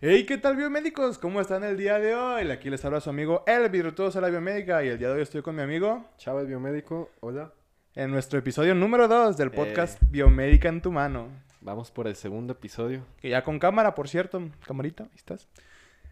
Hey, ¿qué tal biomédicos? ¿Cómo están el día de hoy? Aquí les habla su amigo El Virtuoso de la Biomédica y el día de hoy estoy con mi amigo Chávez Biomédico, hola. en nuestro episodio número 2 del Eh. podcast Biomédica en tu mano. Vamos por el segundo episodio. Que ya con cámara, por cierto. Camarita, ahí estás.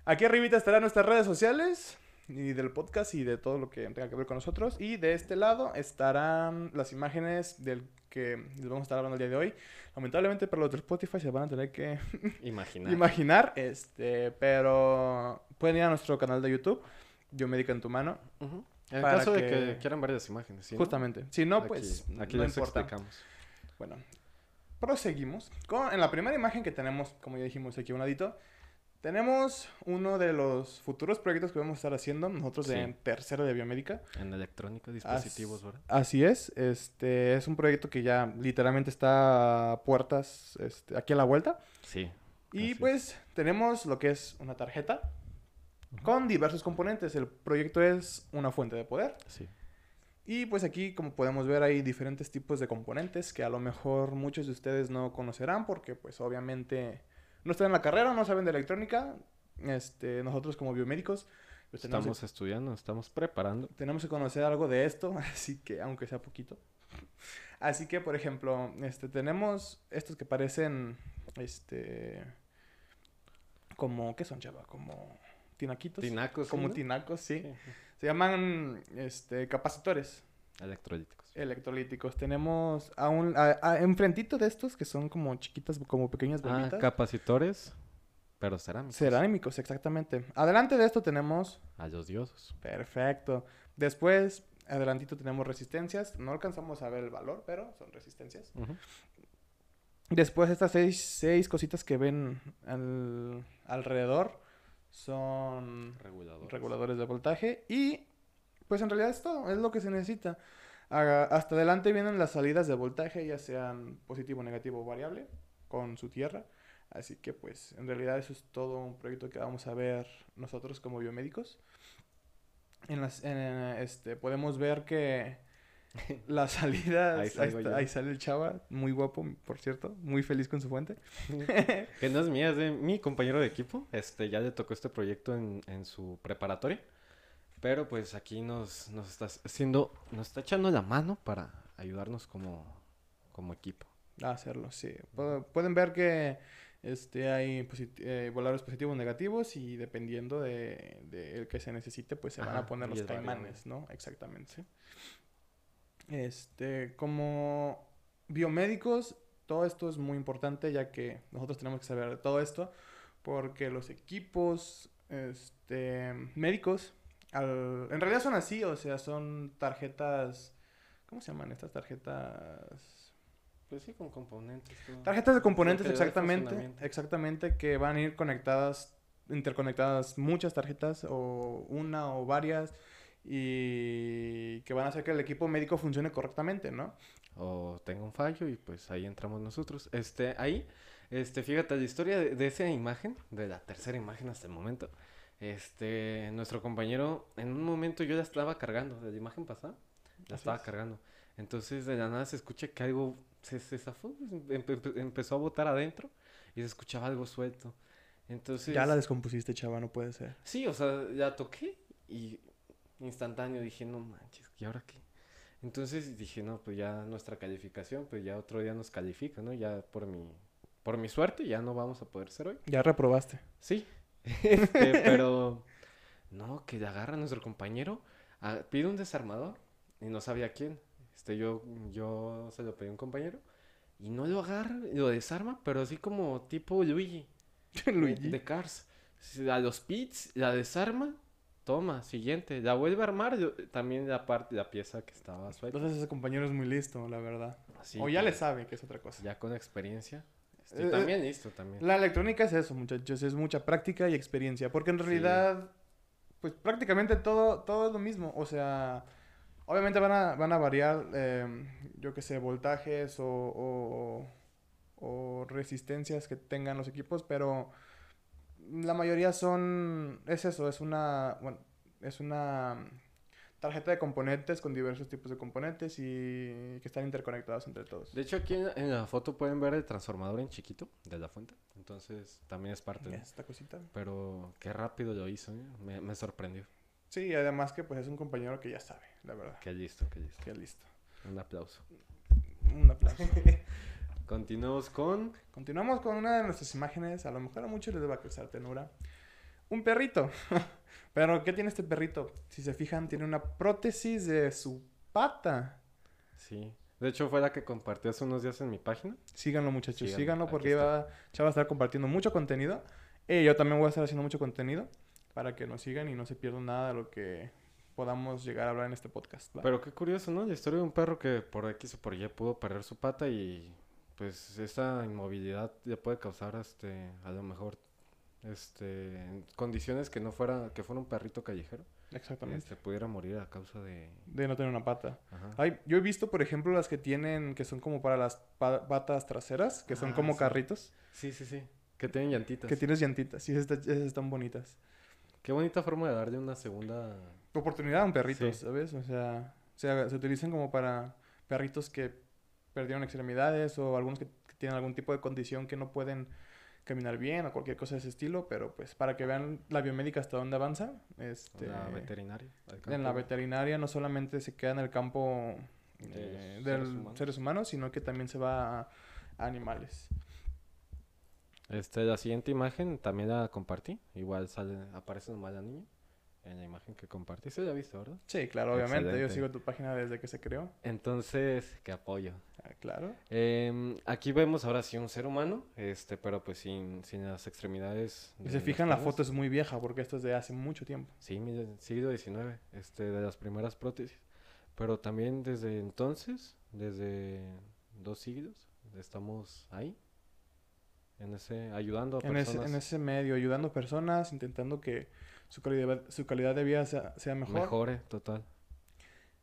Aquí arribita estarán nuestras redes sociales y del podcast y de todo lo que tenga que ver con nosotros. Y de este lado estarán las imágenes del que les vamos a estar hablando el día de hoy. Lamentablemente para los de Spotify se van a tener que Imaginar. imaginar, este, pero pueden ir a nuestro canal de YouTube, Biomédica en tu mano. En el Para caso de que- quieran varias imágenes, ¿sí? no? justamente. Si no, Aquí- pues aquí no les importa. explicamos. Bueno, proseguimos. Con, en la primera imagen que tenemos, como ya dijimos aquí a un ladito, tenemos uno de los futuros proyectos que vamos a estar haciendo nosotros Sí. en tercero de biomédica. En electrónica, dispositivos, ¿verdad? Así es, este es un proyecto que ya literalmente está a puertas este, aquí a la vuelta. Sí. Y es. pues tenemos lo que es una tarjeta con diversos componentes. El proyecto es una fuente de poder. Sí. Y pues aquí, como podemos ver, hay diferentes tipos de componentes que a lo mejor muchos de ustedes no conocerán porque pues obviamente no están en la carrera, no saben de electrónica. Este, nosotros como biomédicos pues, Estamos estudiando, estamos preparando. tenemos que conocer algo de esto, así que aunque sea poquito. Así que, por ejemplo, este, tenemos estos que parecen, este, como, ¿qué son, chava? Como tinaquitos. Tinacos. Como ¿no? tinacos, sí. Sí. Se llaman, este, capacitores Electrolíticos. Electrolíticos. Tenemos a un, a- a- enfrentito de estos que son como chiquitas, como pequeñas Ah, bombitas. capacitores, pero cerámicos. Cerámicos, exactamente. Adelante de esto tenemos, A los diosos. perfecto. Después, adelantito tenemos resistencias. No alcanzamos a ver el valor, pero son resistencias. Después estas seis, seis cositas que ven al- alrededor son Reguladores. reguladores de voltaje y pues en realidad es todo, es lo que se necesita. Hasta adelante vienen las salidas de voltaje, ya sean positivo, negativo o variable, con su tierra. Así que pues en realidad eso es todo un proyecto que vamos a ver nosotros como biomédicos. En las, en, este, podemos ver que las salidas, Ahí ahí, está- ahí sale el chava, muy guapo, por cierto, muy feliz con su fuente. que no es mía, es de mi compañero de equipo. Este, ya le tocó este proyecto en, en su preparatoria. Pero pues aquí nos, nos está haciendo, nos está echando la mano para ayudarnos como, como equipo. a hacerlo, sí. Pu- Pueden ver que este, hay posit- eh, voladores positivos negativos y dependiendo de, de el que se necesite, pues se van a poner los variable. caimanes, ¿no? Exactamente. Este, como biomédicos, todo esto es muy importante ya que nosotros tenemos que saber de todo esto porque los equipos este, médicos, al- en realidad son así, o sea, son tarjetas, ¿cómo se llaman estas tarjetas? Pues sí, con componentes. todo. Tarjetas de componentes, exactamente. Exactamente, que van a ir conectadas, interconectadas muchas tarjetas o una o varias y que van a hacer que el equipo médico funcione correctamente, ¿no? O tenga un fallo y pues ahí entramos nosotros. Este, ahí, este, fíjate, la historia de, de esa imagen, de la tercera imagen hasta el momento. Este, nuestro compañero, en un momento yo la estaba cargando, de la imagen pasada, la Así estaba es. cargando. Entonces de la nada se escucha que algo se, se zafó, em- empezó a botar adentro y se escuchaba algo suelto. Entonces... Ya la descompusiste, chava, no puede ser. Sí, o sea, la toqué y instantáneo dije, no manches, ¿y ahora qué? Entonces dije, no, pues ya nuestra calificación, pues ya otro día nos califica, ¿no? Ya por mi, por mi suerte ya no vamos a poder ser hoy. Ya reprobaste. Sí, este, pero no, que agarra a nuestro compañero, a- pide un desarmador y no sabía quién. Este, yo, yo se lo pedí a un compañero y no lo agarra, lo desarma, pero así como tipo Luigi. de- Luigi. De Cars. A los pits, la desarma, toma, siguiente. La vuelve a armar, yo- también la parte, la pieza que estaba suelta. Entonces ese compañero es muy listo, la verdad. Así o ya que le sabe que es otra cosa. Ya con experiencia. Este, Eh, también listo, también. La electrónica es eso, muchachos, es mucha práctica y experiencia, porque en Sí. realidad, pues prácticamente todo, todo es lo mismo, o sea, obviamente van a, van a variar, eh, yo qué sé, voltajes o, o, o resistencias que tengan los equipos, pero la mayoría son, es eso, es una, bueno, es una tarjeta de componentes con diversos tipos de componentes y que están interconectados entre todos. De hecho, aquí en, en la foto pueden ver el transformador en chiquito de la fuente. Entonces, también es parte de... Esta cosita. Pero qué rápido lo hizo, ¿eh? me, me sorprendió. Sí, además que pues es un compañero que ya sabe, la verdad. Qué listo, qué listo. Que listo. Un aplauso. Un aplauso. Continuamos con... Continuamos con una de nuestras imágenes. A lo mejor a muchos les va a causar tenura. Un perrito. Pero, ¿qué tiene este perrito? Si se fijan, tiene una prótesis de su pata. Sí. De hecho, fue la que compartí hace unos días en mi página. Síganlo, muchachos. Síganlo, Síganlo, porque va, Chava a estar compartiendo mucho contenido. Y yo también voy a estar haciendo mucho contenido para que nos sigan y no se pierdan nada de lo que podamos llegar a hablar en este podcast. ¿va? Pero qué curioso, ¿no? La historia de un perro que por X o por Y pudo perder su pata y pues esa inmovilidad le puede causar este a lo mejor este condiciones que no fuera que fuera un perrito callejero, Exactamente. este pudiera morir a causa de De no tener una pata. ajá. Ay, yo he visto, por ejemplo, las que tienen, que son como para las pa- patas traseras, que son Ah, como sí. carritos, Sí, sí, sí. Que tienen llantitas. que tienes llantitas, y esas, está- esas están bonitas. Qué bonita forma de darle una segunda Oportunidad a un perrito, Sí. ¿sabes? O sea, se, se utilizan como para perritos que perdieron extremidades o algunos que, que tienen algún tipo de condición que no pueden caminar bien o cualquier cosa de ese estilo, pero pues para que vean la biomédica hasta dónde avanza, este, la veterinaria. al en la veterinaria no solamente se queda en el campo De eh, seres humanos. seres humanos, sino que también se va a, a animales. Este, la siguiente imagen también la compartí. Igual sale, aparece nomás la niña en la imagen que compartí. Se la visto, ¿verdad? Sí, claro, obviamente. Yo Excelente. sigo tu página desde que se creó. Entonces, qué apoyo. Ah, claro. Em, aquí vemos ahora sí un ser humano, este, pero pues sin, sin las extremidades. Y se fijan, la foto es muy vieja porque esto es de hace mucho tiempo. Sí, mire, siglo XIX, este, de las primeras prótesis. Pero también desde entonces, desde dos siglos, estamos ahí. En ese, ayudando a En ese, personas en ese medio, ayudando personas, intentando que su calidad, su calidad de vida sea, sea mejor. mejore, total.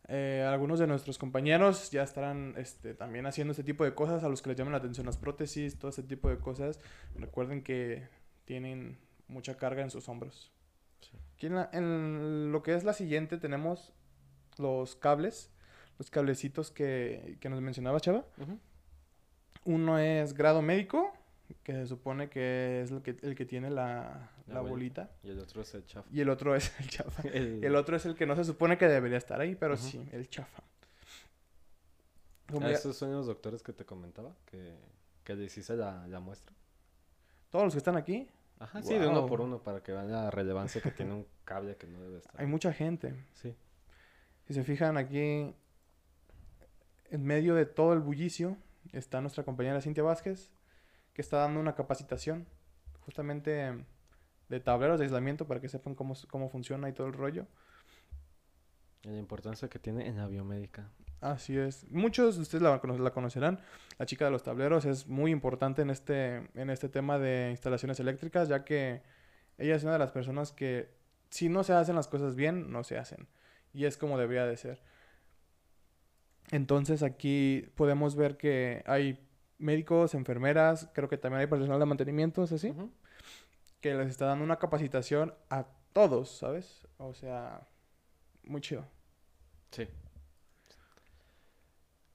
Eh, algunos de nuestros compañeros ya estarán este, también haciendo este tipo de cosas, a los que les llaman la atención las prótesis, todo ese tipo de cosas. Recuerden que tienen mucha carga en sus hombros. Sí. Aquí en, la- en lo que es la siguiente tenemos los cables, los cablecitos que, que nos mencionaba Chava. Uno es grado médico, que se supone que es el que, el que tiene la, La la bolita. Y el otro es el chafa. Y el otro es el chafa. El- otro es el que no se supone que debería estar ahí, pero sí, el chafa. Como ya- Esos son los doctores que te comentaba, que, que les hice la, la muestra. todos los que están aquí, Ajá, sí, de uno por uno, para que vean la relevancia que tiene un cable que no debe estar. hay mucha gente. Sí. Si se fijan aquí, en medio de todo el bullicio, está nuestra compañera Cintia Vázquez, que está dando una capacitación justamente de tableros de aislamiento para que sepan cómo, cómo funciona y todo el rollo. La importancia que tiene en la biomédica. Así es. Muchos de ustedes la, la conocerán. La chica de los tableros es muy importante en este, en este tema de instalaciones eléctricas, ya que ella es una de las personas que si no se hacen las cosas bien, no se hacen. Y es como debería de ser. Entonces aquí podemos ver que hay médicos, enfermeras, creo que también hay personal de mantenimiento, ¿es así? Que les está dando una capacitación a todos, ¿sabes? O sea, muy chido. Sí.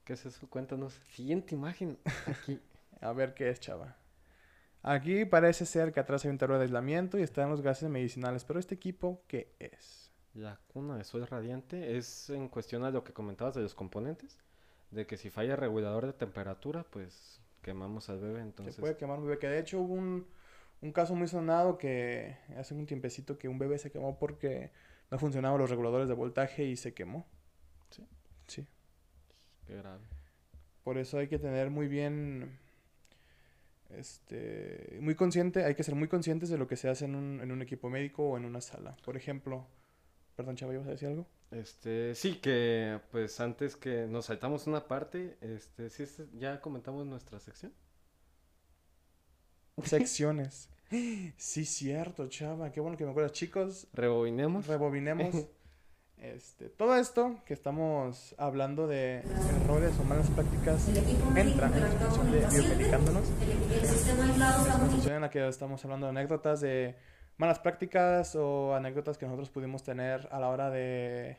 ¿Qué es eso? Cuéntanos. Siguiente imagen. Aquí. A ver qué es, chava. Aquí parece ser que atrás hay un terror de aislamiento y están los gases medicinales. Pero este equipo, ¿qué es? La cuna de sol radiante es en cuestión a lo que comentabas de los componentes. De que si falla el regulador de temperatura, pues quemamos al bebé. Entonces, Se puede quemar un bebé. Que de hecho hubo un, un caso muy sonado que hace un tiempecito que un bebé se quemó porque no funcionaban los reguladores de voltaje y se quemó. Sí. Sí. qué grave. Por eso hay que tener muy bien. Este. Muy consciente. Hay que ser muy conscientes de lo que se hace en un, en un equipo médico o en una sala. Por ejemplo. Perdón, chava, ¿ibas a decir algo? Este, sí, que pues antes que nos saltamos una parte, este, sí, este- ya comentamos nuestra sección. Secciones. Sí, cierto, chava. Qué bueno que me acuerdas. Chicos, Rebobinemos. rebobinemos. Este, todo esto que estamos hablando de errores o malas prácticas entra en la sección de biomedicándonos. Es sección en la que estamos hablando de anécdotas de malas prácticas o anécdotas que nosotros pudimos tener a la hora de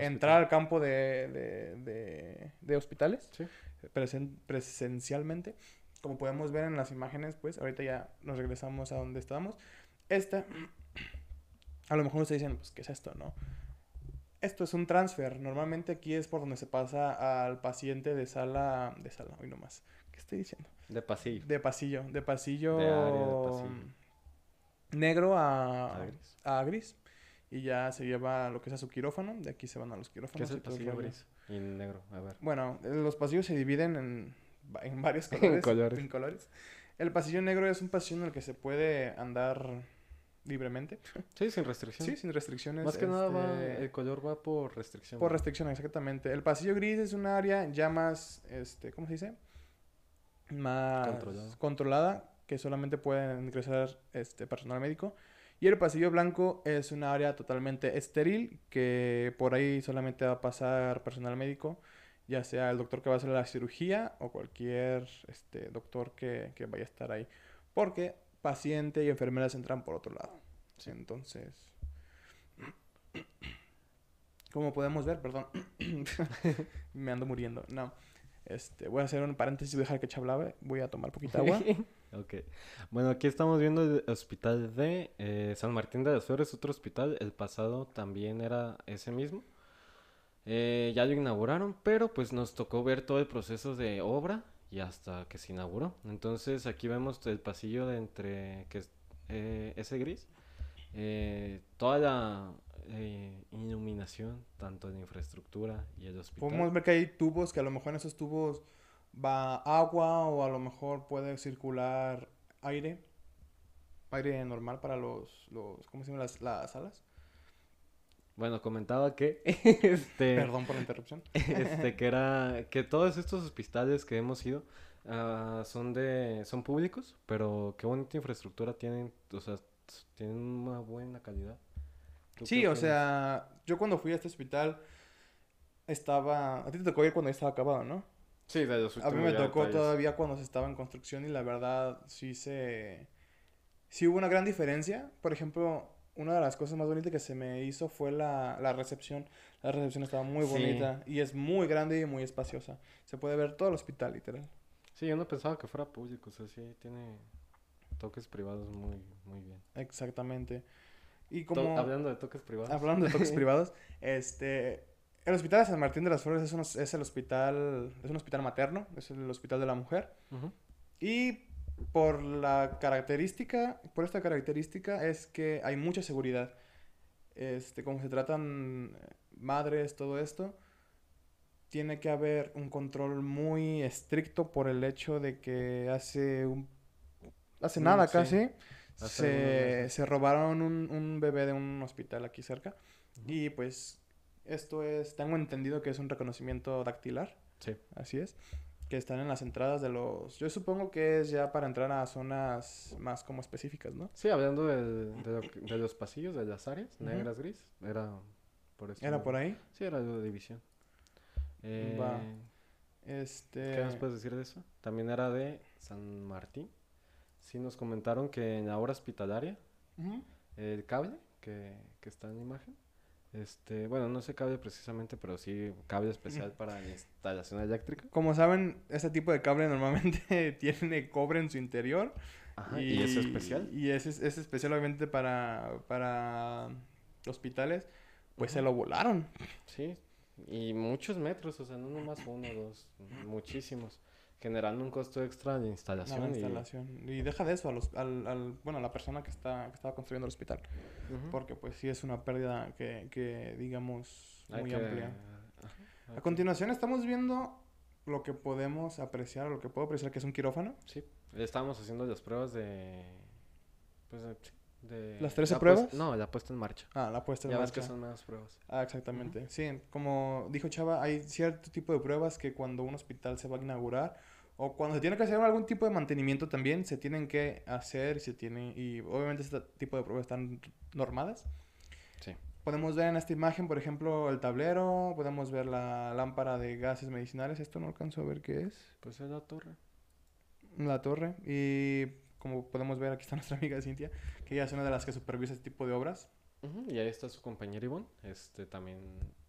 entrar al campo de, de, de- de hospitales Sí. presen- presencialmente. Como podemos ver en las imágenes, pues ahorita ya nos regresamos a donde estábamos. Esta, a lo mejor ustedes dicen, pues, ¿qué es esto, no? Esto es un transfer. Normalmente aquí es por donde se pasa al paciente de sala, de sala, hoy nomás. ¿Qué estoy diciendo? De pasillo. De pasillo, de pasillo, De área de pasillo. Negro a, A gris. a gris. Y ya se lleva lo que es a su quirófano. De aquí se van a los ¿Qué quirófanos. es el pasillo gris? Y negro, a ver. Bueno, los pasillos se dividen en, en varios colores. colores. en colores. El pasillo negro es un pasillo en el que se puede andar libremente. Sí, sin restricción. Sí, sin restricciones. Más que nada va, este, el color va por restricción. Por ¿no? restricciones, exactamente. El pasillo gris es un área ya más, este, ¿cómo se dice? Más controlada, que solamente pueden ingresar este personal médico. Y el pasillo blanco es un área totalmente estéril, que por ahí solamente va a pasar personal médico, ya sea el doctor que va a hacer la cirugía o cualquier este, doctor que, que vaya a estar ahí. Porque paciente y enfermeras entran por otro lado. Entonces, como podemos ver, perdón, me ando muriendo. No, este, voy a hacer un paréntesis y dejar que chablaba. Voy a tomar poquita agua. Ok. Bueno, aquí estamos viendo el hospital de eh, San Martín de las Flores, otro hospital. El pasado también era ese mismo. Eh, ya lo inauguraron, pero pues nos tocó ver todo el proceso de obra y hasta que se inauguró. Entonces aquí vemos el pasillo de entre que es eh, ese gris. eh, toda la eh, iluminación, tanto de infraestructura y el hospital. Podemos ver que hay tubos, que a lo mejor en esos tubos va agua o a lo mejor puede circular aire. Aire normal para los, los ¿cómo se llaman las, las salas? Bueno, comentaba que este Perdón por la interrupción. este que era que todos estos hospitales que hemos ido ah, son de son públicos, pero qué bonita infraestructura tienen, o sea, tienen una buena calidad. ¿Tú qué Sí, o sea, yo cuando fui a este hospital estaba... A ti te tocó ir cuando ya estaba acabado, ¿no? Sí, de los A mí me tocó detalles. todavía cuando se estaba en construcción y la verdad sí se... Sí hubo una gran diferencia. Por ejemplo, una de las cosas más bonitas que se me hizo fue la, la recepción. La recepción estaba muy Sí. bonita y es muy grande y muy espaciosa. Se puede ver todo el hospital, literal. Sí, yo no pensaba que fuera público, o sea, sí tiene toques privados muy muy bien. Exactamente. Y To- como... hablando de toques privados. Hablando de toques privados, este, el hospital de San Martín de las Flores es, un- es el hospital, es un hospital materno, es el hospital de la mujer. Ujú. Y por la característica, por esta característica es que hay mucha seguridad. Este, como se tratan eh, madres, todo esto, tiene que haber un control muy estricto por el hecho de que hace un, hace Mm, nada sí. casi Hace se, se robaron un, un bebé de un hospital aquí cerca. Y pues esto es, tengo entendido que es un reconocimiento dactilar. Sí. Así es. Que están en las entradas de los... Yo supongo que es ya para entrar a zonas más como específicas, ¿no? Sí, hablando de, lo de los pasillos, de las áreas, negras, gris, era por eso. Era por ahí. Sí, era de división. Eh, Va. ¿Qué Este... nos puedes decir de eso? También era de San Martín. Sí nos comentaron que en la hora hospitalaria, el cable que, que está en la imagen, este, bueno, no sé cable precisamente, pero sí cable especial para la instalación eléctrica. Como saben, este tipo de cable normalmente tiene cobre en su interior. Ajá, y, es especial. Y es, es especial obviamente para, para hospitales. Pues se lo volaron. Sí, y muchos metros, o sea, no nomás uno o dos, muchísimos, generando un costo extra de instalación. la y- instalación. Y deja de eso a los, al, al- bueno, a la persona que, está, que estaba construyendo el hospital. Porque pues sí es una pérdida que, que digamos, muy que- amplia. A continuación estamos viendo lo que podemos apreciar, lo que puedo apreciar que es un quirófano. Sí, estábamos haciendo las pruebas de... Pues de... ¿Las 13 la pruebas? puesta- no, la puesta en marcha. Ah, la puesta en Ya ves que marcha. son menos pruebas. Ah, exactamente. Sí, como dijo Chava, hay cierto tipo de pruebas que cuando un hospital se va a inaugurar o cuando se tiene que hacer algún tipo de mantenimiento también, se tienen que hacer y se tiene y obviamente este tipo de pruebas están normadas. Sí. Podemos ver en esta imagen, por ejemplo, el tablero, podemos ver la lámpara de gases medicinales, esto no alcanzo a ver qué es, Pues es la torre. la torre y como podemos ver aquí está nuestra amiga Cintia, que ella es una de las que supervisa este tipo de obras. Ujú, Y ahí está su compañera Ivonne, este también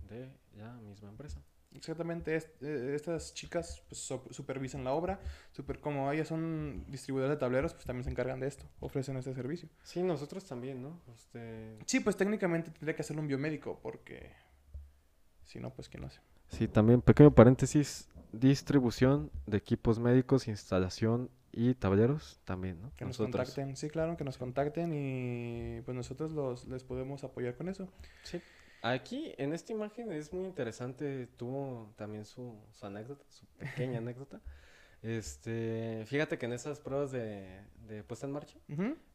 de la misma empresa. Exactamente, es- eh, estas chicas pues, so- supervisan la obra, super, como ellas son distribuidoras de tableros, pues también se encargan de esto, ofrecen este servicio. Sí, nosotros también, ¿no? Este... Sí, pues técnicamente tendría que hacerlo un biomédico, porque si no, pues quién lo hace. Sí, también, pequeño paréntesis, distribución de equipos médicos, instalación y tableros también, ¿no? Que nos Nosotros. contacten, sí, claro, que nos contacten y pues nosotros los, les podemos apoyar con eso. Sí. Aquí, en esta imagen, es muy interesante, tuvo también su, su anécdota, su pequeña anécdota. Este, fíjate que en esas pruebas de, de puesta en marcha,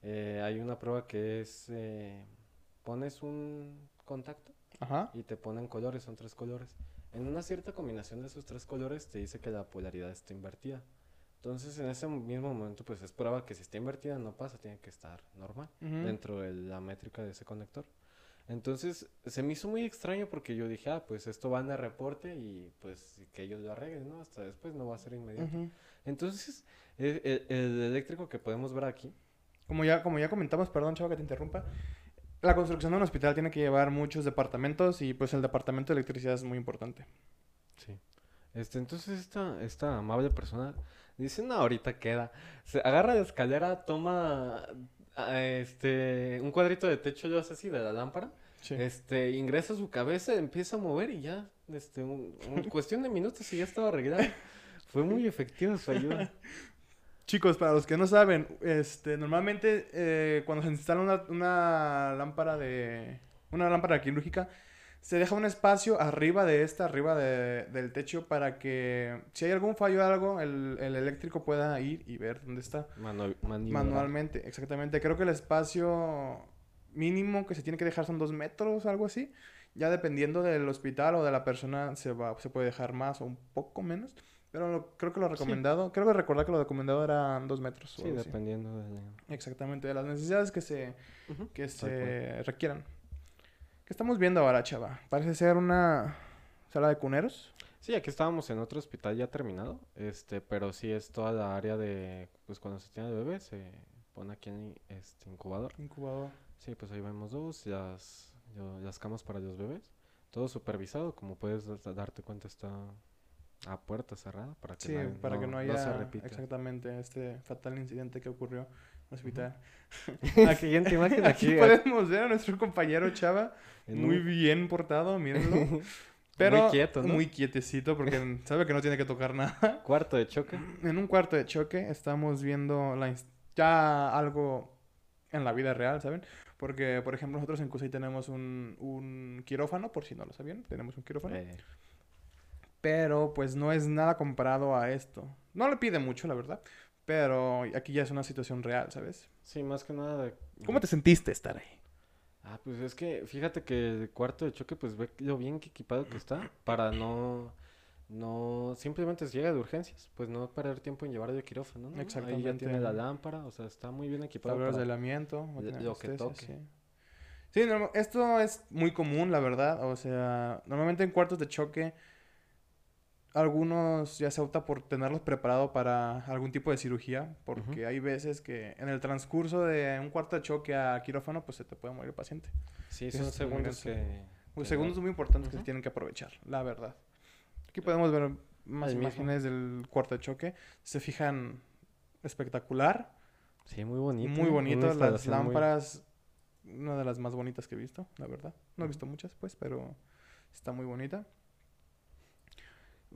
eh, hay una prueba que es, eh, pones un contacto Ajá. y te ponen colores, son tres colores. En una cierta combinación de esos tres colores te dice que la polaridad está invertida. Entonces, en ese mismo momento, pues es prueba que si está invertida no pasa, tiene que estar normal dentro de la métrica de ese conector. Entonces, se me hizo muy extraño porque yo dije, ah, pues esto va en el reporte y pues que ellos lo arreglen, ¿no? Hasta después no va a ser inmediato. Entonces, e- e- el, eléctrico que podemos ver aquí, Como ya, como ya comentamos, perdón, chavo, que te interrumpa. La construcción de un hospital tiene que llevar muchos departamentos y pues el departamento de electricidad es muy importante. sí. Este, entonces esta, esta amable persona dice, no, ahorita queda. Se agarra la escalera, toma este, un cuadrito de techo, yo sé así, de la lámpara. Sí. Este, ingresa su cabeza, empieza a mover y ya, este, un, un- cuestión de minutos y ya estaba arreglado. Fue muy efectiva su ayuda. Chicos, para los que no saben, este, normalmente eh, cuando se instala una, una lámpara de... Una lámpara quirúrgica, se deja un espacio arriba de esta, arriba de- del techo, para que si hay algún fallo o algo, el, el eléctrico pueda ir y ver dónde está. Manualmente, exactamente. Creo que el espacio mínimo que se tiene que dejar son dos metros, algo así. Ya dependiendo del hospital o de la persona, se va, se puede dejar más o un poco menos. Pero lo- creo que lo recomendado, creo que recordar que lo recomendado eran dos metros. o Sí, dependiendo de... Exactamente, de las necesidades que se, que se requieran. ¿Qué estamos viendo ahora, chava? Parece ser una sala de cuneros. Sí, aquí estábamos en otro hospital ya terminado, este, pero sí es toda la área de, pues cuando se tiene el bebé se pone aquí en este incubador. Incubador. Sí, pues ahí vemos dos, las, yo- las camas para los bebés, todo supervisado, como puedes da- darte cuenta está a puerta cerrada para que Sí, nadie- para que no haya repita. exactamente este fatal incidente que ocurrió hospital. La siguiente imagen Aquí aquí, podemos ver a nuestro compañero Chava, muy bien portado, mírenlo. Pero muy quieto, ¿no? muy quietecito porque sabe que no tiene que tocar nada. Cuarto de choque. En un cuarto de choque estamos viendo la ya algo en la vida real, ¿saben? Porque, por ejemplo, nosotros en CUSEI tenemos un, un quirófano, por si no lo sabían, tenemos un quirófano. eh, Pero pues no es nada comparado a esto. No le pide mucho, la verdad. Pero aquí ya es una situación real, ¿sabes? sí, más que nada de... ¿Cómo te sentiste estar ahí? Ah, pues es que fíjate que el cuarto de choque, pues ve lo bien que equipado que está para no, no, simplemente si llega de urgencias, pues no perder tiempo en llevar de quirófano, ¿no? Ahí ya Exactamente. tiene la lámpara, o sea, está muy bien equipado Tableros de para... aislamiento, lo- que toque. Sí, Sí, esto es muy común, la verdad. O sea, normalmente en cuartos de choque, algunos ya se opta por tenerlos preparados para algún tipo de cirugía, porque hay veces que en el transcurso de un cuarto de choque a quirófano, pues se te puede morir el paciente. Sí, son segundos muy que... Que segundos muy importantes que se tienen que aprovechar, la verdad. Aquí podemos ver más mismo. imágenes del cuarto de choque. Se fijan espectacular. Sí, muy bonito. Muy bonito, las muy- lámparas, una de las más bonitas que he visto, la verdad. No he visto muchas, pues, pero está muy bonita.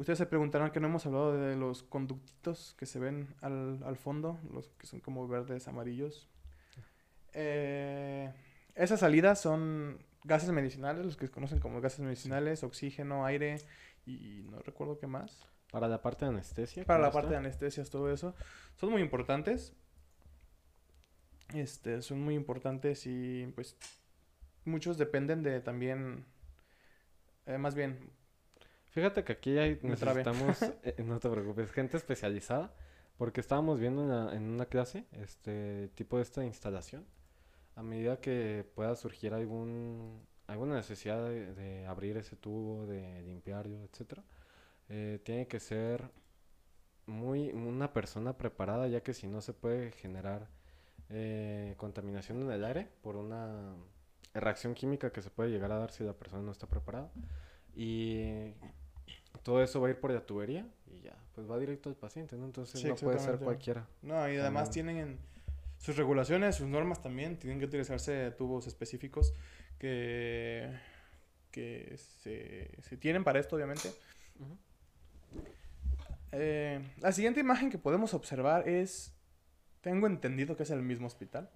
Ustedes se preguntarán que no hemos hablado de los conductitos que se ven al, al fondo, los que son como verdes, amarillos. Eh, esas salidas son gases medicinales, los que se conocen como gases medicinales, oxígeno, aire y no recuerdo qué más. Para la parte de anestesia. Para ¿cómo la está? parte de anestesias, todo eso. Son muy importantes. Este, son muy importantes y pues muchos dependen de también, eh, más bien, Fíjate que aquí hay, necesitamos, eh, no te preocupes, gente especializada, porque estábamos viendo en, la- en una clase este tipo de esta instalación. A medida que pueda surgir algún, alguna necesidad de, de abrir ese tubo, de limpiarlo, etcétera, eh, tiene que ser muy una persona preparada, ya que si no se puede generar eh, contaminación en el aire por una reacción química que se puede llegar a dar si la persona no está preparada. Y todo eso va a ir por la tubería y ya, pues va directo al paciente, ¿no? Entonces Sí, no puede ser cualquiera. No, y además tienen sus regulaciones, sus normas también. Tienen que utilizarse tubos específicos que, que se, se tienen para esto, obviamente. Eh, la siguiente imagen que podemos observar es, tengo entendido que es el mismo hospital,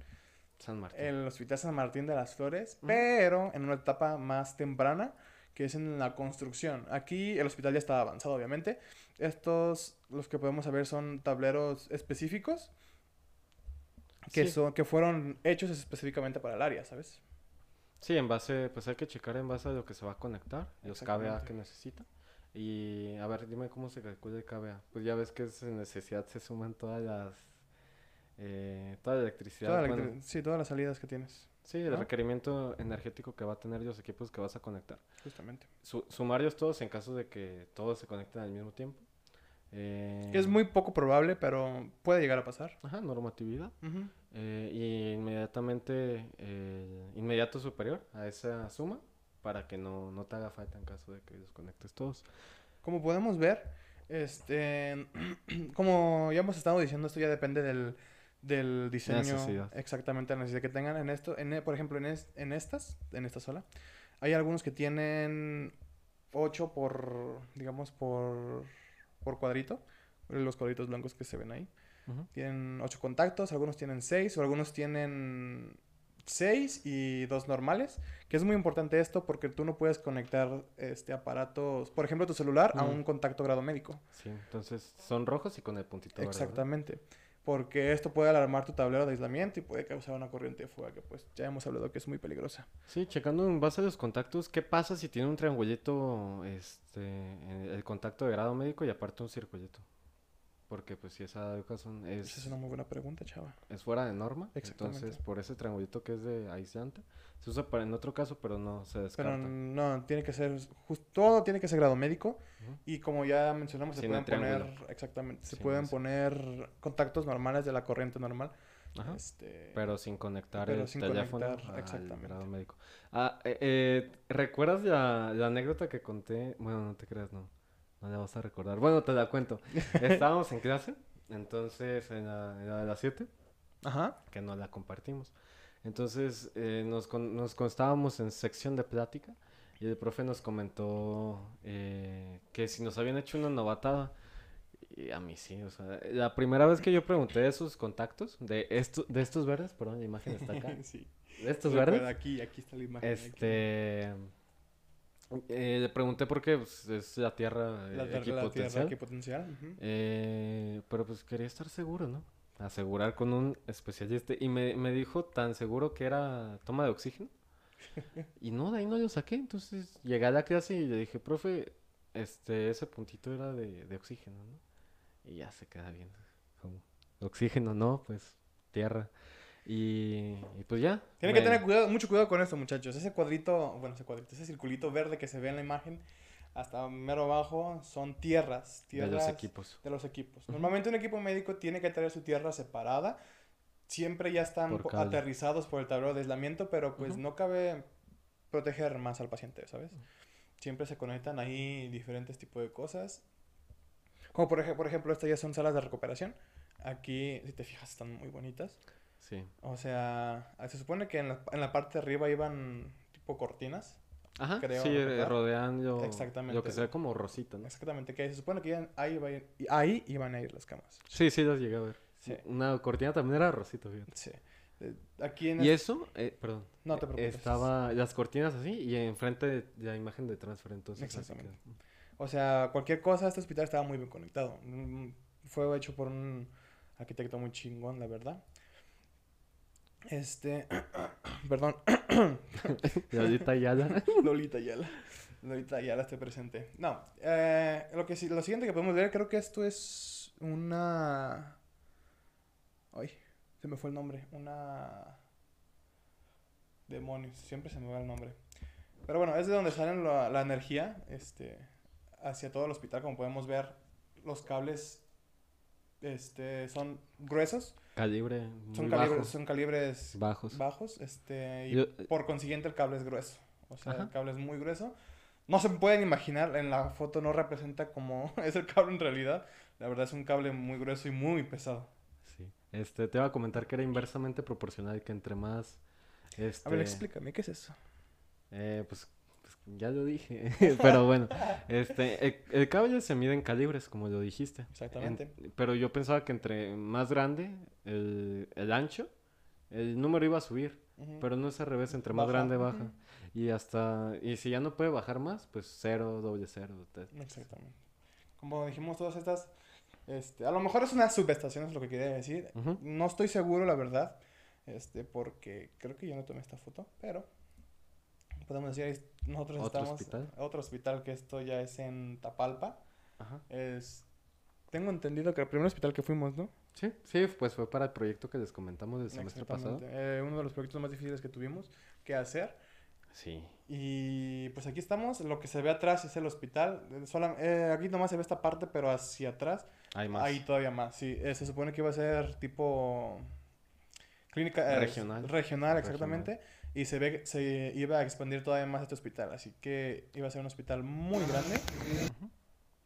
San Martín. el Hospital San Martín de las Flores, pero en una etapa más temprana, que es en la construcción. Aquí el hospital ya está avanzado, obviamente. Estos, los que podemos ver, son tableros específicos que, Sí. son, que fueron hechos específicamente para el área, ¿sabes? Sí, en base, pues hay que checar en base a lo que se va a conectar, los KBA que necesita. Y a ver, dime cómo se calcula el KBA. Pues ya ves que en necesidad se suman todas las eh, toda la electricidad. Toda la bueno, electri- sí, todas las salidas que tienes, sí, el ¿no? requerimiento energético que va a tener los equipos que vas a conectar. justamente. Su- sumarios todos en caso de que todos se conecten al mismo tiempo. Eh, es muy poco probable, pero puede llegar a pasar. Ajá, normatividad. Eh, y inmediatamente el inmediato superior a esa suma para que no, no te haga falta en caso de que los conectes todos. Como podemos ver, este, como ya hemos estado diciendo, esto ya depende del, del diseño, necesidad. exactamente la necesidad que tengan en esto. En, por ejemplo, en, es- en estas, en esta sola, hay algunos que tienen 8 por, digamos, por, por cuadrito, los cuadritos blancos que se ven ahí. Tienen 8 contactos, algunos tienen 6 o algunos tienen 6 y dos normales, que es muy importante esto porque tú no puedes conectar este aparatos, por ejemplo, tu celular a un contacto grado médico. Sí, entonces son rojos y con el puntito. Exactamente. Porque esto puede alarmar tu tablero de aislamiento y puede causar una corriente de fuga que pues ya hemos hablado que es muy peligrosa. Sí, checando en base a los contactos, ¿qué pasa si tiene un triangulito, este, el contacto de grado médico y aparte un circulito? Porque pues si esa educación Esa es, es una muy buena pregunta, chava. es fuera de norma, Exactamente. entonces por ese triangulito que es de aislante, se usa para en otro caso, pero no se descarta. Pero no, tiene que ser, jus- todo tiene que ser grado médico y como ya mencionamos, se Sin pueden poner, exactamente, se Sin pueden ese. poner contactos normales de la corriente normal. Ajá. Este, Pero sin conectar Pero el sin teléfono conectar, al exactamente. grado médico. Ah, eh, eh, ¿recuerdas la, la anécdota que conté? Bueno, no te creas, no. No la vas a recordar. Bueno, te la cuento. Estábamos en clase, entonces en la, en la de las 7, Ajá. que no la compartimos. Entonces eh, nos, con- nos constábamos en sección de plática y el profe nos comentó eh, que si nos habían hecho una novatada. Y a mí sí, o sea, la primera vez que yo pregunté de sus contactos, de, esto, de estos verdes, perdón, la imagen está acá. sí. De estos Recuerda, verdes. Aquí, aquí está la imagen. aquí. Eh, le pregunté por qué pues, es la Tierra eh, La, tierra- la equipotencial. tierra equipotencial. ujú. Eh, pero pues quería estar seguro, ¿no? Asegurar con un especialista. Y me, me dijo tan seguro que era toma de oxígeno. Y no, de ahí no lo saqué. Entonces llegué a la clase y le dije, profe, este, ese puntito era de, de oxígeno, ¿no? Y ya se queda bien. Como, oxígeno, no, pues tierra. Y, y pues ya. Tienen que me- tener cuidado, mucho cuidado con esto, muchachos. Ese cuadrito, bueno, ese cuadrito, ese circulito verde que se ve en la imagen, hasta mero abajo, son tierras. de los Tierras equipos. de los equipos. Normalmente un equipo médico tiene que tener su tierra separada. Siempre ya están Por aterrizados por el tablero de aislamiento, pero pues Ujú. no cabe proteger más al paciente, ¿sabes? Siempre se conectan ahí diferentes tipos de cosas. Como por, ej- por ejemplo, estas ya son salas de recuperación. Aquí, si te fijas, están muy bonitas. Sí. O sea, se supone que en la, en la parte de arriba iban tipo cortinas. Ajá, creo sí, eh, recordar. rodean lo, Exactamente. lo que se ve como rosita, ¿no? Exactamente, que se supone que iban- ahí, iba a ir- y ahí iban a ir las camas. Sí, sí, las llegué a ver. Sí. Una cortina también era rosita, fíjate. Sí. Eh, Aquí en Y el- eso, eh, perdón, No te preocupes. estaba las cortinas así y enfrente de, la imagen de transfer, entonces Exactamente. queda. O sea, cualquier cosa, este hospital estaba muy bien conectado. Mm, Fue hecho por un arquitecto muy chingón, la verdad. Este, perdón, Y ahorita ya la- Lolita Ayala. Lolita Ayala esté presente. No, eh, lo, que sí, lo siguiente que podemos ver, creo que esto es una... Ay, se me fue el nombre. Una... Demonios, siempre se me va el nombre. Pero bueno, es de donde sale la, la energía este, hacia todo el hospital. Como podemos ver, los cables este, son gruesos. Calibre Son, calibres, bajo, son calibres bajos. bajos. Este, y Yo- por consiguiente el cable es grueso. O sea, Ajá. el cable es muy grueso. no se pueden imaginar, en la foto no representa como es el cable en realidad. La verdad es un cable muy grueso y muy pesado. Sí. Este, te iba a comentar que era inversamente proporcional, que entre más... Este, A ver, explícame, ¿qué es eso? eh, pues, ya lo dije, pero bueno, este, el, el cable se mide en calibres, como lo dijiste. Exactamente. En- pero yo pensaba que entre más grande el, el ancho, el número iba a subir. Pero no es al revés, entre más Baja, grande baja. Y hasta, y si ya no puede bajar más, pues cero, doble cero. te- Exactamente. Como dijimos, todas estas. Este, a lo mejor es una subestación, es lo que quería decir. No estoy seguro, la verdad. Este, porque creo que yo no tomé esta foto, pero podemos decir, nosotros Otro estamos. hospital. Otro hospital que esto ya es en Tapalpa. Ajá. Es. Tengo entendido que el primer hospital que fuimos, ¿no? Sí, sí, pues fue para el proyecto que les comentamos del semestre pasado. Eh, uno de los proyectos más difíciles que tuvimos que hacer. Sí. Y pues aquí estamos. Lo que se ve atrás es el hospital. Eh, aquí nomás se ve esta parte, pero hacia atrás Hay más. Ahí todavía más, sí. Eh, se supone que iba a ser tipo clínica eh, Regional. Regional, exactamente. Y se ve se iba a expandir todavía más este hospital. Así que iba a ser un hospital muy grande.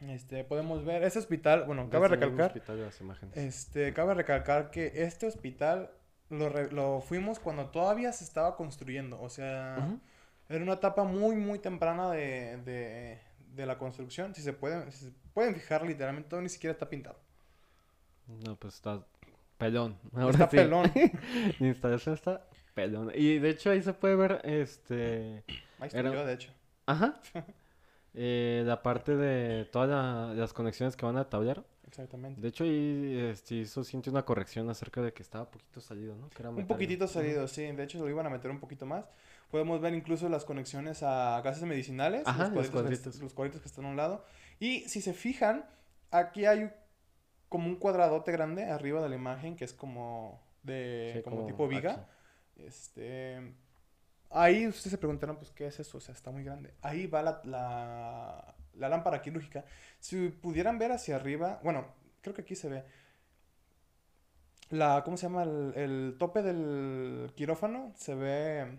Este, podemos ver, ese hospital, bueno, cabe recalcar, hospital de las imágenes. este, cabe recalcar que este hospital lo, re- lo fuimos cuando todavía se estaba construyendo. O sea, era una etapa muy, muy temprana de, de, de la construcción. Si se pueden, si se pueden fijar, literalmente todo ni siquiera está pintado. No, pues está pelón. Ahora Está sí. pelón. La instalación está Y de hecho ahí se puede ver, este... Ahí estoy Era- yo, de hecho. Ajá. Eh, la parte de todas la- las conexiones que van al tablero. Exactamente. De hecho, ahí este, hizo Cintia una corrección acerca de que estaba poquito salido, ¿no? Que era Un poquitito salido, sí. De hecho, lo iban a meter un poquito más. Podemos ver incluso las conexiones a gases medicinales. Ajá, los, los cuadritos que, cuadritos. los cuadritos que están a un lado. Y si se fijan, aquí hay como un cuadradote grande arriba de la imagen que es como de Sí, como, tipo viga. aquí. Este, ahí ustedes se preguntaron, pues, ¿qué es eso? O sea, está muy grande. Ahí va la, la, la lámpara quirúrgica. Si pudieran ver hacia arriba, bueno, creo que aquí se ve. La, ¿cómo se llama? El, el tope del quirófano se ve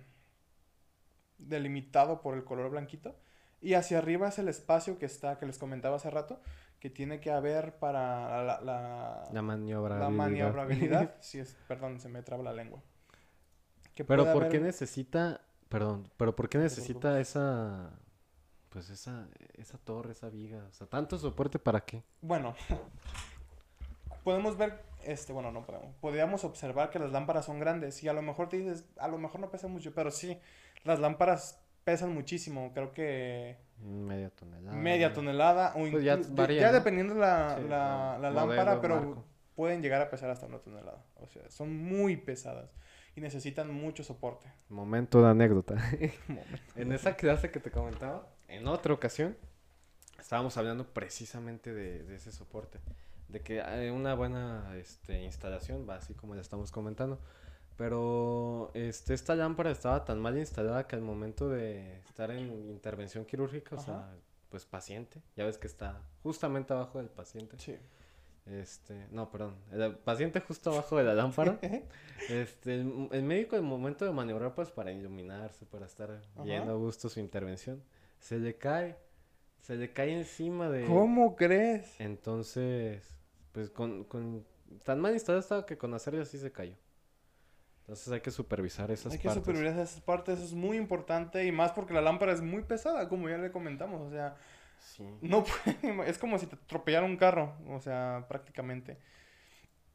delimitado por el color blanquito. Y hacia arriba es el espacio que está, que les comentaba hace rato, que tiene que haber para la, la, La maniobra. la maniobrabilidad. Sí, es, perdón, se me traba la lengua. Que Pero ¿por haber qué necesita, perdón, pero ¿por qué necesita esa, pues esa, esa torre, esa viga? O sea, tanto soporte para qué? Bueno, podemos ver, este, bueno, no podemos. Podríamos observar que las lámparas son grandes y a lo mejor te dices, a lo mejor no pesa mucho, pero sí, las lámparas pesan muchísimo. Creo que Media tonelada. media tonelada o Pues ya inclu- varía, ya ¿no? dependiendo la, Sí, la, lámpara, pero marco. pueden llegar a pesar hasta una tonelada. O sea, son muy pesadas y necesitan mucho soporte. Momento de anécdota. En esa clase que te comentaba, en otra ocasión, estábamos hablando precisamente de, de ese soporte. De que eh, una buena este, instalación va así como la estamos comentando. Pero este, esta lámpara estaba tan mal instalada que al momento de estar en intervención quirúrgica, o Ajá. sea, pues paciente, ya ves que está justamente abajo del paciente. Sí. Este, no, perdón, el paciente justo abajo de la lámpara. Este, el, el médico al momento de maniobrar, pues para iluminarse, para estar viendo a gusto su intervención, se le cae, se le cae encima de... ¿Cómo crees? Entonces, pues con, con tan mal instalado estaba que con hacerlo así se cayó. Entonces hay que supervisar esas Hay que partes. supervisar esas partes, eso es muy importante y más porque la lámpara es muy pesada, como ya le comentamos, o sea, Sí. no puede- es como si te atropellara un carro, o sea, prácticamente.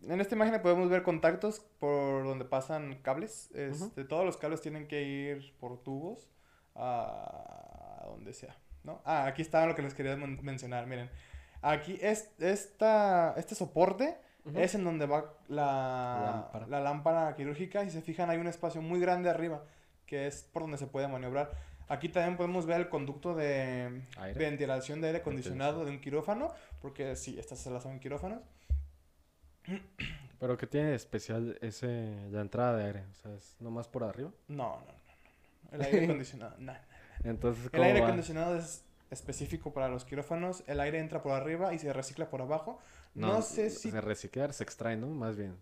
En esta imagen podemos ver contactos por donde pasan cables, este, todos los cables tienen que ir por tubos a, donde sea, ¿no? Ah, aquí está lo que les quería men- mencionar, miren, aquí es, esta, este soporte es en donde va la, Lámpara. la lámpara quirúrgica. Y se fijan, hay un espacio muy grande arriba, que es por donde se puede maniobrar. Aquí también podemos ver el conducto de Aire. ventilación de aire acondicionado de un quirófano, porque sí, estas se las son quirófanos. Pero que tiene de especial ese, la entrada de aire, o sea, es nomás por arriba. No, no, no. no. El aire acondicionado, no. Entonces, El ¿cómo aire va? acondicionado es específico para los quirófanos. El aire entra por arriba y se recicla por abajo. No, sé si Se reciclar, se extrae, ¿no? Más bien.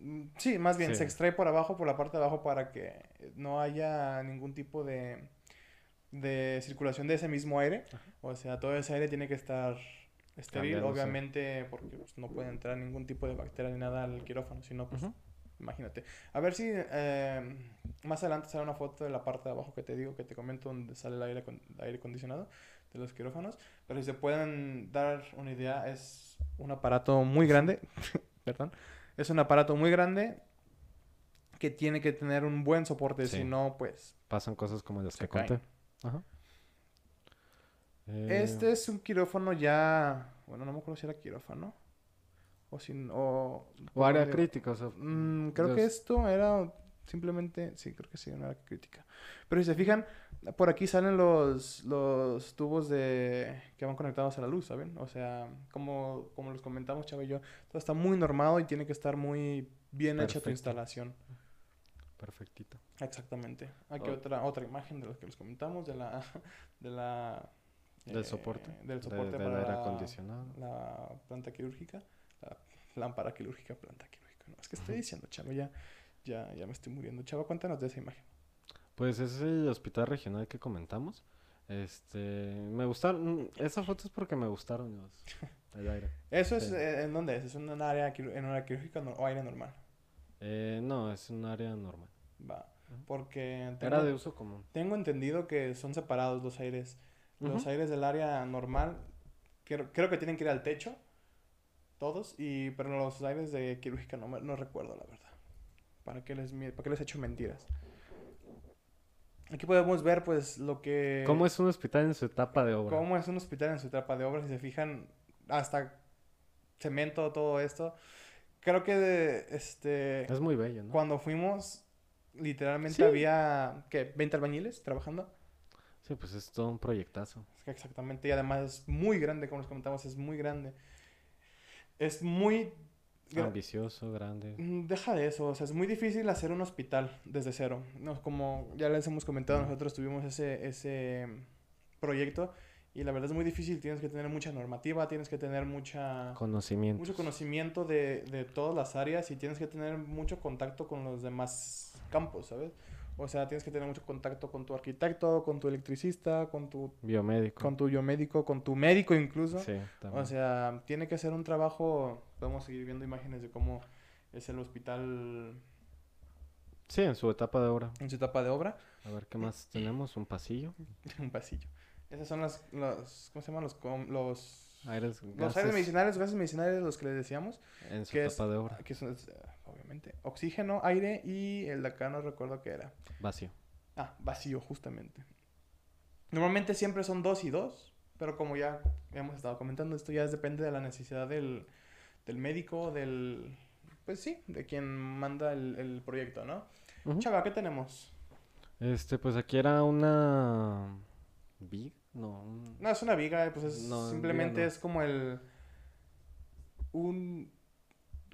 Mm, Sí, más bien, Sí. se extrae por abajo, por la parte de abajo, para que no haya ningún tipo de... de circulación de ese mismo aire. O sea, todo ese aire tiene que estar estéril, Cambiándose. obviamente, porque pues, no puede entrar ningún tipo de bacteria ni nada al quirófano, sino pues imagínate. A ver si eh, más adelante sale una foto de la parte de abajo que te digo, que te comento, donde sale el aire, con- aire acondicionado de los quirófanos. Pero si se pueden dar una idea, es un aparato muy grande, perdón, es un aparato muy grande que tiene que tener un buen soporte, Sí. si no, pues... Pasan cosas como las que conté. Ajá. Eh, Este es un quirófano ya, bueno, no me acuerdo si era quirófano. O sin, o... O área de- crítica, o sea. Mm, creo que esto era simplemente, sí, creo que sí, una área crítica. Pero si se fijan, por aquí salen los, los tubos de que van conectados a la luz, ¿saben? O sea, como, como les comentamos, Chava y yo, todo está muy normado y tiene que estar muy bien hecha tu Perfecto. instalación. Perfectito. Exactamente. Aquí Oh. otra, otra imagen de lo que les comentamos, de la, de la Del eh, soporte. Del de- soporte del para aire la- acondicionado. la planta quirúrgica, la lámpara quirúrgica, planta quirúrgica. No, es que estoy diciendo, chavo, ya, ya, ya me estoy muriendo. Chavo, cuéntanos de esa imagen. Pues es el hospital regional que comentamos. Este, me gustaron, mm, esa foto es porque me gustaron los, el aire. ¿Eso es Sí. eh, en dónde es? ¿Es en un área, en una quirúrgica no- o aire normal? Eh, no, es un área normal. Va. Porque Era tengo, de uso común. tengo entendido que son separados los aires. Los Ujú. aires del área normal, creo, creo que tienen que ir al techo, todos, y, pero los aires de quirúrgica no, no recuerdo, la verdad. ¿Para qué les, para qué les he hecho mentiras? Aquí podemos ver, pues, lo que... ¿Cómo es un hospital en su etapa de obra? cómo es un hospital en su etapa de obra, si se fijan, hasta cemento, todo esto. Creo que, este, Es muy bello, ¿no? cuando fuimos, literalmente Sí. había, ¿qué? ¿20 albañiles trabajando? Sí, pues es todo un proyectazo. Exactamente, y además es muy grande, como les comentamos, es muy grande. Es muy... Ambicioso, grande. Mm, Deja de eso, o sea, es muy difícil hacer un hospital desde cero. No, como ya les hemos comentado, Ujú. nosotros tuvimos ese, ese mm, proyecto y la verdad es muy difícil, tienes que tener mucha normativa, tienes que tener mucha, Conocimiento. mucho conocimiento de, de todas las áreas y tienes que tener mucho contacto con los demás campos, ¿sabes? O sea, tienes que tener mucho contacto con tu arquitecto, con tu electricista, con tu, Biomédico. con tu biomédico, con tu médico incluso. Sí, también. O sea, tiene que ser un trabajo. Podemos seguir viendo imágenes de cómo es el hospital Sí, en su etapa de obra. en su etapa de obra. A ver, ¿qué más tenemos? Un pasillo. un pasillo. Esas son las, los, ¿cómo se llaman? Los, com- los, Aires, los gases aires medicinales, gases medicinales, los que les decíamos. en su que es- etapa de obra. Que son, obviamente, oxígeno, aire y el de acá no recuerdo qué era. Vacío. Ah, vacío, justamente. Normalmente siempre son dos y dos, pero como ya hemos estado comentando, esto ya es- depende de la necesidad del, del médico, del... Pues sí, de quien manda el, el proyecto, ¿no? Chava, ¿qué tenemos? Este, pues aquí era una... ¿Big? No, No, es una viga, pues es, No, simplemente no. es como el... Un...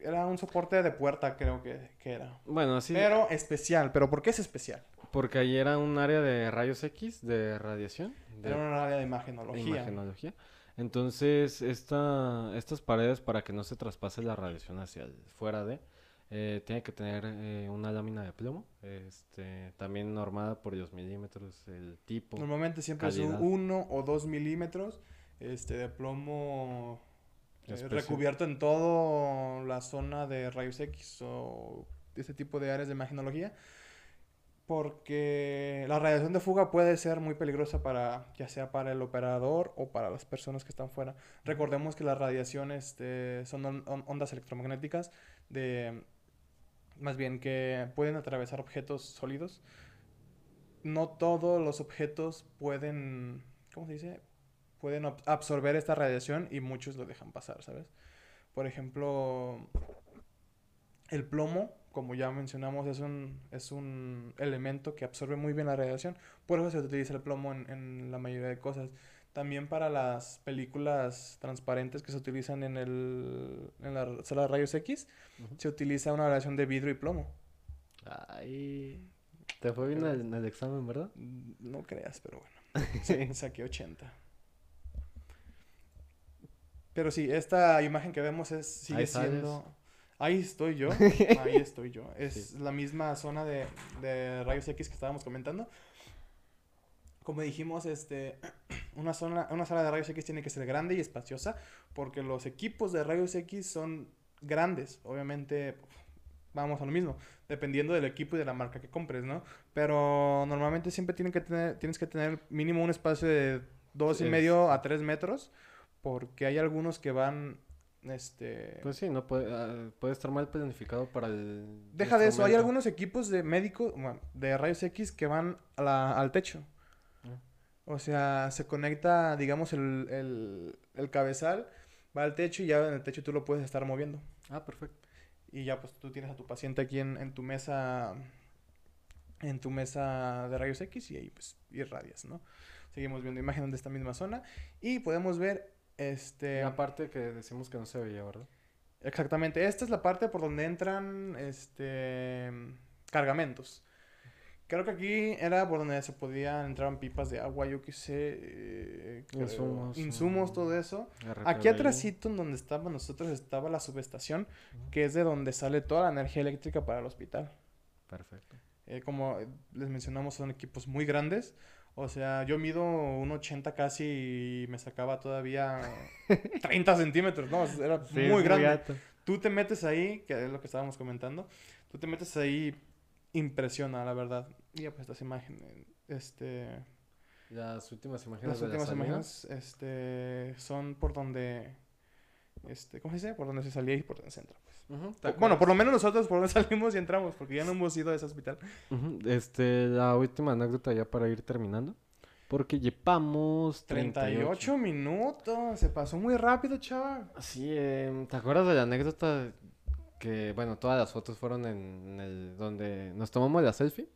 Era un soporte de puerta, creo que, que era. Bueno, sí, Pero especial. ¿Pero por qué es especial? porque ahí era un área de rayos X, de radiación, de Era un área de imagenología. imagenología. Entonces, esta, estas paredes, para que no se traspase la radiación hacia el- fuera de, eh, tiene que tener eh, una lámina de plomo, este, también normada por los milímetros, el tipo. Normalmente siempre Calidad. es un 1 o 2 milímetros este, de plomo eh, recubierto en toda la zona de rayos X o este tipo de áreas de imagenología. Porque la radiación de fuga puede ser muy peligrosa para, ya sea para el operador o para las personas que están fuera. Recordemos que las radiaciones este, son on- on- ondas electromagnéticas de, más bien que pueden atravesar objetos sólidos. No todos los objetos pueden, ¿cómo se dice? Pueden ab- absorber esta radiación y muchos lo dejan pasar, ¿sabes? Por ejemplo, el plomo, como ya mencionamos, es un, es un elemento que absorbe muy bien la radiación. Por eso se utiliza el plomo en, en la mayoría de cosas. También para las películas transparentes que se utilizan en, el, en la sala de rayos X, se utiliza una relación de vidrio y plomo. Ay, te fue bien el, en el examen, ¿verdad? Mm, No creas, pero bueno. Sí, saqué 80. Pero sí, esta imagen que vemos es, sigue Ahí sales. siendo... Ahí estoy yo, ahí estoy yo. Es Sí. la misma zona de, de rayos X que estábamos comentando. Como dijimos, este, una, zona, una sala de rayos X tiene que ser grande y espaciosa porque los equipos de rayos X son grandes. Obviamente, vamos a lo mismo, dependiendo del equipo y de la marca que compres, ¿no? Pero normalmente siempre tienen que tener, tienes que tener mínimo un espacio de dos y medio a tres metros porque hay algunos que van, este... Pues sí, no puede, ah, puede estar mal planificado para el. Deja de eso, hay algunos equipos de médico, bueno, de rayos X que van a la- al techo. O sea, se conecta, digamos, el, el, el cabezal, va al techo y ya en el techo tú lo puedes estar moviendo. Ah, perfecto. Y ya pues tú tienes a tu paciente aquí en, en tu mesa, en tu mesa de rayos X y ahí pues irradias, ¿no? Seguimos viendo imágenes de esta misma zona y podemos ver, este... La parte que decimos que no se veía, ¿verdad? Exactamente, esta es la parte por donde entran este cargamentos. Creo que aquí era por donde se podían entrar pipas de agua, yo qué sé, eh, Insumos, insumos, todo eso. Aquí atrásito en donde estábamos nosotros estaba la subestación, que es de donde sale toda la energía eléctrica para el hospital. Perfecto. Eh, como les mencionamos, son equipos muy grandes. O sea, yo mido un 80 casi y me sacaba todavía 30 centímetros, ¿no? Era Sí, muy grande alto. tú te metes ahí, que es lo que estábamos comentando, tú te metes ahí, impresiona, la verdad. Y ya pues estas imágenes, este, Las últimas imágenes las de últimas imágenes, este, son por donde, este, ¿cómo se dice? Por donde se salía y por donde se entra, pues. Ujú, ¿te Bueno, por lo menos nosotros por donde salimos y entramos, porque ya no hemos ido a ese hospital. Este, la última anécdota ya para ir terminando. Porque llevamos 38 minutos, se pasó muy rápido, chaval. Sí, em, ¿te acuerdas de la anécdota que, bueno, todas las fotos fueron en el donde nos tomamos la selfie?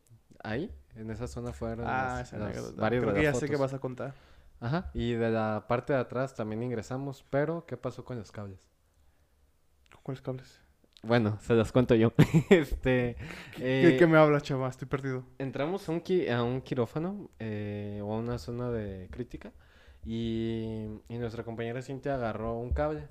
Ahí, en esa zona fueron Ah, las- esa las- varias Creo que ya las sé que vas a contar. Ajá, y de la parte de atrás también ingresamos, pero ¿qué pasó con los cables? ¿Cuáles cables? Bueno, se los cuento yo. este, ¿Qué, eh, qué me hablas, chaval? Estoy perdido. entramos a un, qui- a un quirófano eh, o a una zona de crítica y, y nuestra compañera Cintia agarró un cable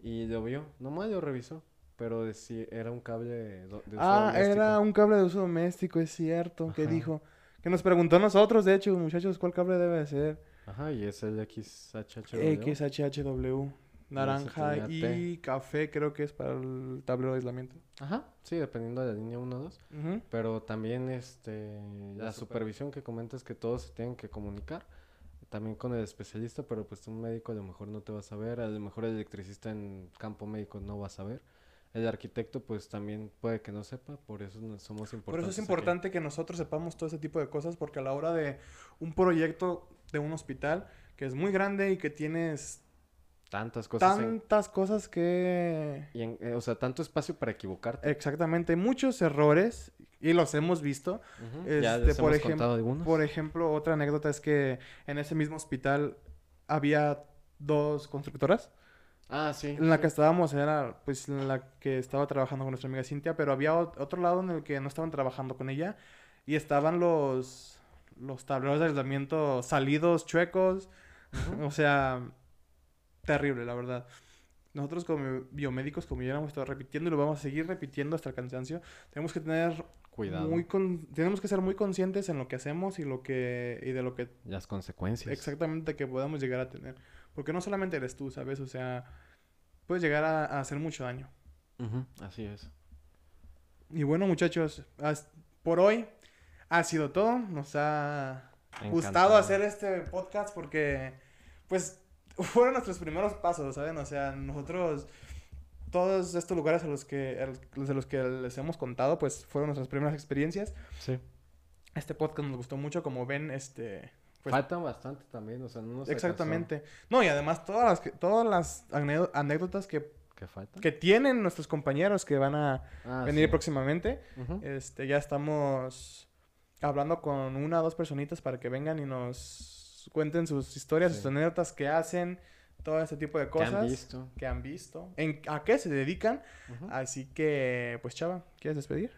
y lo vio, nomás lo revisó, pero era un cable de, de uso Ah, doméstico. era un cable de uso doméstico, es cierto. que dijo? Que nos preguntó a nosotros, de hecho, muchachos, ¿cuál cable debe de ser? Ajá, y es el XHHW. XHHW. Naranja y café, creo que es para el tablero de aislamiento. Ajá, sí, dependiendo de la línea 1 o 2. Ujú. Pero también este, la, La supervisión que comentas que todos se tienen que comunicar. También con el especialista, pero pues un médico a lo mejor no te va a saber. A lo mejor el electricista en campo médico no va a saber. El arquitecto pues también puede que no sepa, por eso no somos importantes. Por eso es aquí. importante que nosotros sepamos todo ese tipo de cosas, porque a la hora de un proyecto de un hospital que es muy grande y que tienes Tantas cosas. en- tantas cosas que... y en- eh, o sea, tanto espacio para equivocarte. Exactamente, muchos errores y los hemos visto. Ujú, ya este, les por hemos contado algunos. Por ejemplo, otra anécdota es que en ese mismo hospital había dos constructoras. Ah, sí. En la sí. que estábamos era pues en la que estaba trabajando con nuestra amiga Cintia, pero había ot- otro lado en el que no estaban trabajando con ella y estaban los los tableros de aislamiento salidos, chuecos, Ujú. o sea, terrible, la verdad. Nosotros como biomédicos, como ya hemos estado repitiendo y lo vamos a seguir repitiendo hasta el cansancio, tenemos que tener Cuidado. muy con- tenemos que ser muy conscientes en lo que hacemos y lo que y de lo que Las consecuencias. exactamente que podamos llegar a tener, porque no solamente eres tú, ¿sabes? O sea, puedes llegar a, a hacer mucho daño. Ujú, Así es. Y bueno, muchachos, por hoy ha sido todo. Nos ha gustado hacer este podcast porque, pues, fueron nuestros primeros pasos, ¿saben? O sea, nosotros, todos estos lugares a los que, a los de los que les hemos contado, pues, fueron nuestras primeras experiencias. Sí. Este podcast nos gustó mucho, como ven, este... Pues, Faltan bastante también, o sea, no nos alcanzó. exactamente. No, y además todas las, que- todas las anécdo- anécdotas que, ¿Qué falta? que tienen nuestros compañeros que van a Ah, venir sí. próximamente. Este, ya estamos hablando con una o dos personitas para que vengan y nos cuenten sus historias, Sí. sus anécdotas que hacen, todo ese tipo de ¿Qué cosas han visto? que han visto, en, a qué se dedican. Así que, pues Chava, ¿quieres despedir?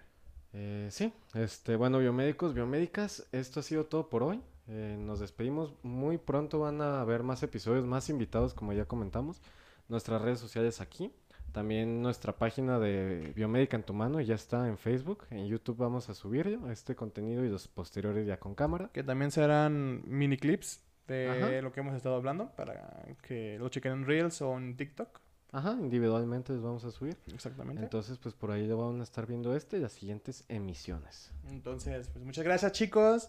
Eh, sí, este, bueno, biomédicos, biomédicas, esto ha sido todo por hoy. Eh, nos despedimos. Muy pronto van a haber más episodios, más invitados, como ya comentamos. Nuestras redes sociales aquí. También nuestra página de Biomédica en tu mano ya está en Facebook. En YouTube vamos a subir este contenido y los posteriores ya con cámara. Que también serán mini clips de Ajá. lo que hemos estado hablando para que lo chequen en Reels o en TikTok. Ajá, individualmente los vamos a subir. Exactamente. Entonces, pues por ahí lo van a estar viendo este y las siguientes emisiones. Entonces, pues muchas gracias chicos.